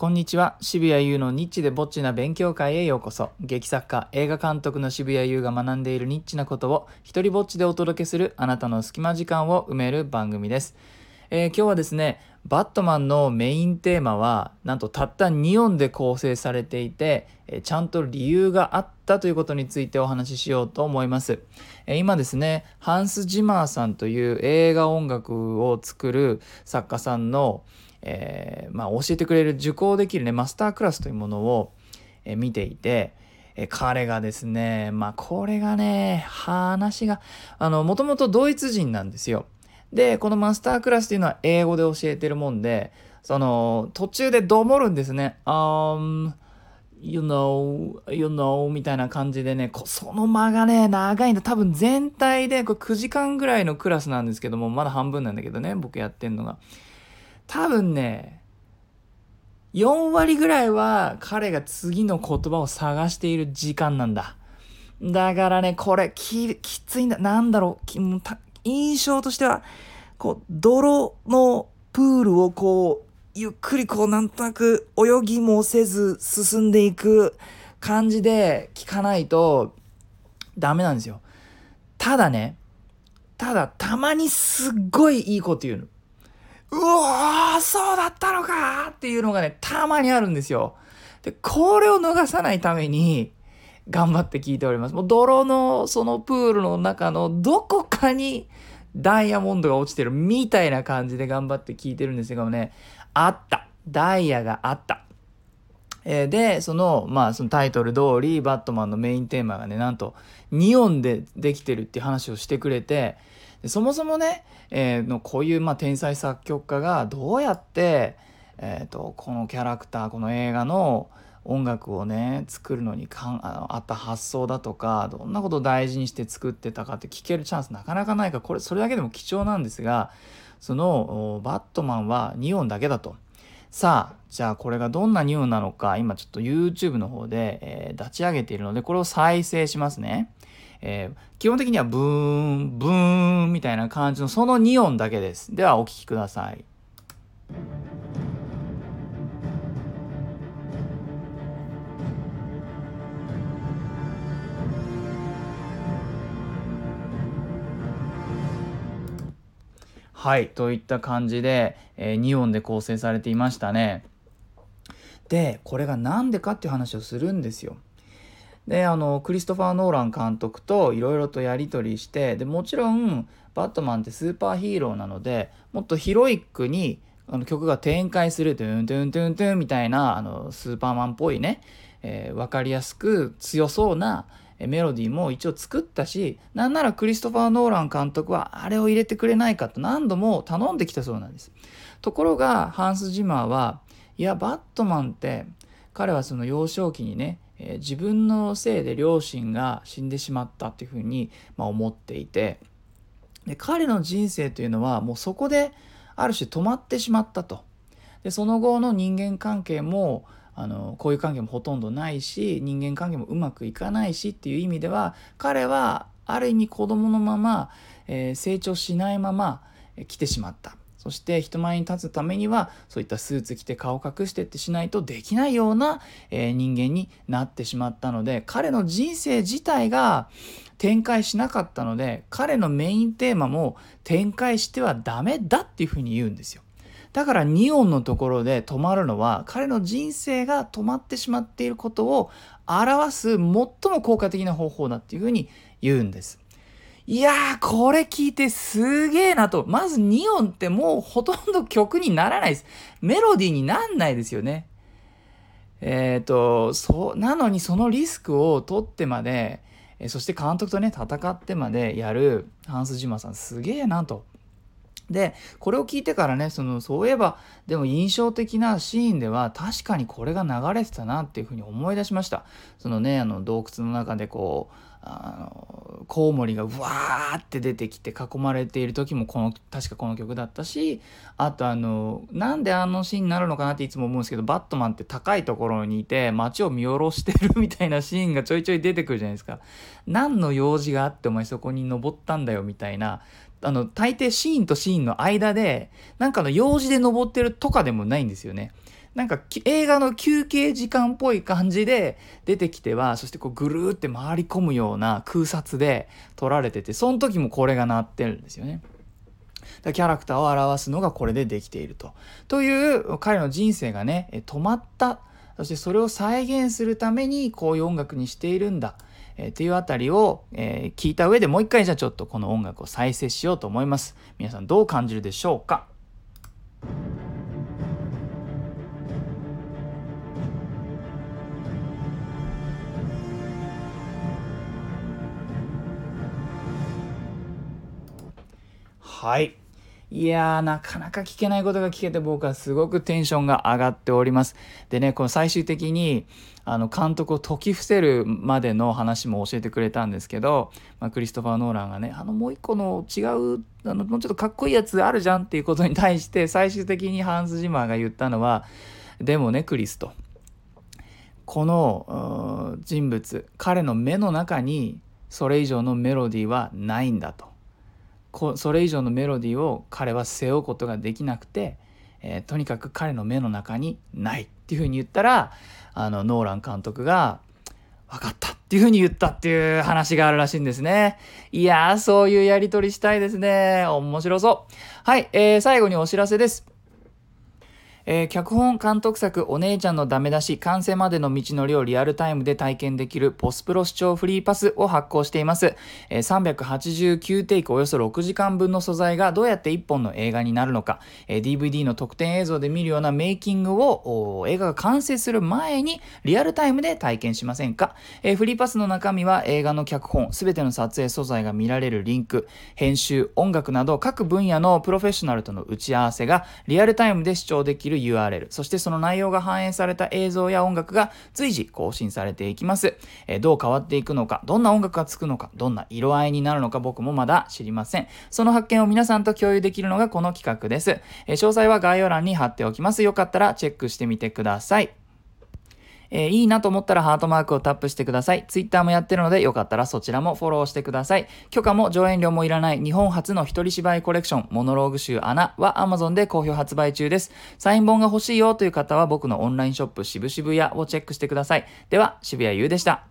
こんにちは。渋谷優のニッチでぼっちな勉強会へようこそ。劇作家映画監督の渋谷優が学んでいるニッチなことを一人ぼっちでお届けするあなたの隙間時間を埋める番組です、えー、今日はですねバットマンのメインテーマはなんとたった2音で構成されていて、えー、ちゃんと理由があってたということについてお話ししようと思います、え、今ですねハンス・ジマーさんという映画音楽を作る作家さんのえー、まあ、教えてくれる受講できるねマスタークラスというものを、え、見ていて、え、彼がですねまあこれがね話があのもともとドイツ人なんですよ。でこのマスタークラスっていうのは英語で教えてるもんでその途中でどもるんですね。Um, you know, you know みたいな感じでね、その間がね、長いんだ。多分全体でこれ9時間ぐらいのクラスなんですけども、まだ半分なんだけどね、僕やってんのが。多分ね、4割ぐらいは彼が次の言葉を探している時間なんだ。だからね、これき、きついんだ。なんだろう。印象としては、こう、泥のプールをこう、ゆっくりこう、なんとなく泳ぎもせず進んでいく感じで聞かないとダメなんですよ。ただね、ただたまにすっごいいいこと言うの。うわーそうだったのかっていうのがね、たまにあるんですよ。で、これを逃さないために、頑張って聞いております。もう泥のそのプールの中のどこかにダイヤモンドが落ちてるみたいな感じで頑張って聞いてるんですけどね、あった。ダイヤがあった。えー、で、その、まあ、そのタイトル通り、バットマンのメインテーマがね、なんと、2音でできてるっていう話をしてくれて、そもそもね、えー、のこういうまあ天才作曲家がどうやって、えーと、このキャラクターこの映画の音楽をね作るのにかんあのあった発想だとかどんなことを大事にして作ってたかって聞けるチャンスなかなかないからこれそれだけでも貴重なんですがそのバットマンは2音だけだと。さあじゃあこれがどんな2音なのか今ちょっと YouTube の方で、えー、立ち上げているのでこれを再生しますね。えー、基本的にはブーン、ブーンみたいな感じのその2音だけです。ではお聴きください。はい、といった感じで、えー、2音で構成されていましたね。で、これが何でかっていう話をするんですよ。であのクリストファー・ノーラン監督といろいろとやり取りしてでもちろんバットマンってスーパーヒーローなのでもっとヒロイックにあの曲が展開するトゥントゥントゥントゥンみたいなあのスーパーマンっぽいね、えー、分かりやすく強そうなメロディーも一応作ったしなんならクリストファー・ノーラン監督はあれを入れてくれないかと何度も頼んできたそうなんですところがハンス・ジマーはいやバットマンって彼はその幼少期にねえ、自分のせいで両親が死んでしまったっていうふうに、ま、思っていてで彼の人生というのはもうそこである種止まってしまったと。でその後の人間関係もあのこういう関係もほとんどないし人間関係もうまくいかないしっていう意味では彼はある意味子供のまま、えー、成長しないまま、え、来てしまった。そして人前に立つためにはそういったスーツ着て顔隠してってしないとできないような、えー、人間になってしまったので彼の人生自体が展開しなかったので彼のメインテーマも展開してはダメだっていうふうに言うんですよ。だから2音のところで止まるのは彼の人生が止まってしまっていることを表す最も効果的な方法だっていうふうに言うんです。いやー、これ聞いてすげえなと。まず2音ってもうほとんど曲にならないです。メロディーになんないですよね。えっ、ー、と、そう、なのにそのリスクを取ってまで、そして監督とね、戦ってまでやるハンス・ジマさんすげえなと。で、これを聞いてからね、その、そういえば、でも印象的なシーンでは、確かにこれが流れてたなっていうふうに思い出しました。そのね、あの、洞窟の中でこう、あのコウモリがうわーって出てきて囲まれている時もこの確かこの曲だったしあとあのなんであのシーンになるのかなっていつも思うんですけどバットマンって高いところにいて街を見下ろしてるみたいなシーンがちょいちょい出てくるじゃないですか。何の用事があってお前そこに登ったんだよみたいなあの大抵シーンとシーンの間でなんかの用事で登ってるとかでもないんですよね。なんか映画の休憩時間っぽい感じで出てきてはそしてこうぐるーって回り込むような空撮で撮られててその時もこれが鳴ってるんですよね。キャラクターを表すのがこれでできていると。という彼の人生がね止まったそしてそれを再現するためにこういう音楽にしているんだ。えー、っていうあたりを、えー、聞いた上でもう一回じゃあちょっとこの音楽を再生しようと思います。皆さんどう感じるでしょうか？はい。いやー、なかなか聞けないことが聞けて僕はすごくテンションが上がっております。でね、この最終的にあの監督を解き伏せるまでの話も教えてくれたんですけど、まあ、クリストファー・ノーランがね、あのもう一個の違う、あのもうちょっとかっこいいやつあるじゃんっていうことに対して最終的にハンス・ジマーが言ったのは、でもね、クリスと。この人物、彼の目の中にそれ以上のメロディーはないんだと。こそれ以上のメロディーを彼は背負うことができなくて、えー、とにかく彼の目の中にないっていうふうに言ったらあのノーラン監督が分かったっていうふうに言ったっていう話があるらしいんですね。いやー、そういうやり取りしたいですね。面白そう。はい、えー、最後にお知らせです。えー、脚本監督作お姉ちゃんのダメ出し完成までの道のりをリアルタイムで体験できるポスプロ視聴フリーパスを発行しています、えー、389テイクおよそ6時間分の素材がどうやって1本の映画になるのか、えー、DVD の特典映像で見るようなメイキングを映画が完成する前にリアルタイムで体験しませんか、えー、フリーパスの中身は映画の脚本すべての撮影素材が見られるリンク。編集音楽など各分野のプロフェッショナルとの打ち合わせがリアルタイムで視聴できる URL、そしてその内容が反映された映像や音楽が随時更新されていきます。えー、どう変わっていくのか、どんな音楽がつくのか、どんな色合いになるのか僕もまだ知りません。その発見を皆さんと共有できるのがこの企画です。えー、詳細は概要欄に貼っておきます。よかったらチェックしてみてください。えー、いいなと思ったらハートマークをタップしてください。Twitter もやってるのでよかったらそちらもフォローしてください。許可も上演料もいらない日本初の一人芝居コレクション、モノローグ集穴は Amazon で好評発売中です。サイン本が欲しいよという方は僕のオンラインショップ渋々屋をチェックしてください。では、渋谷優でした。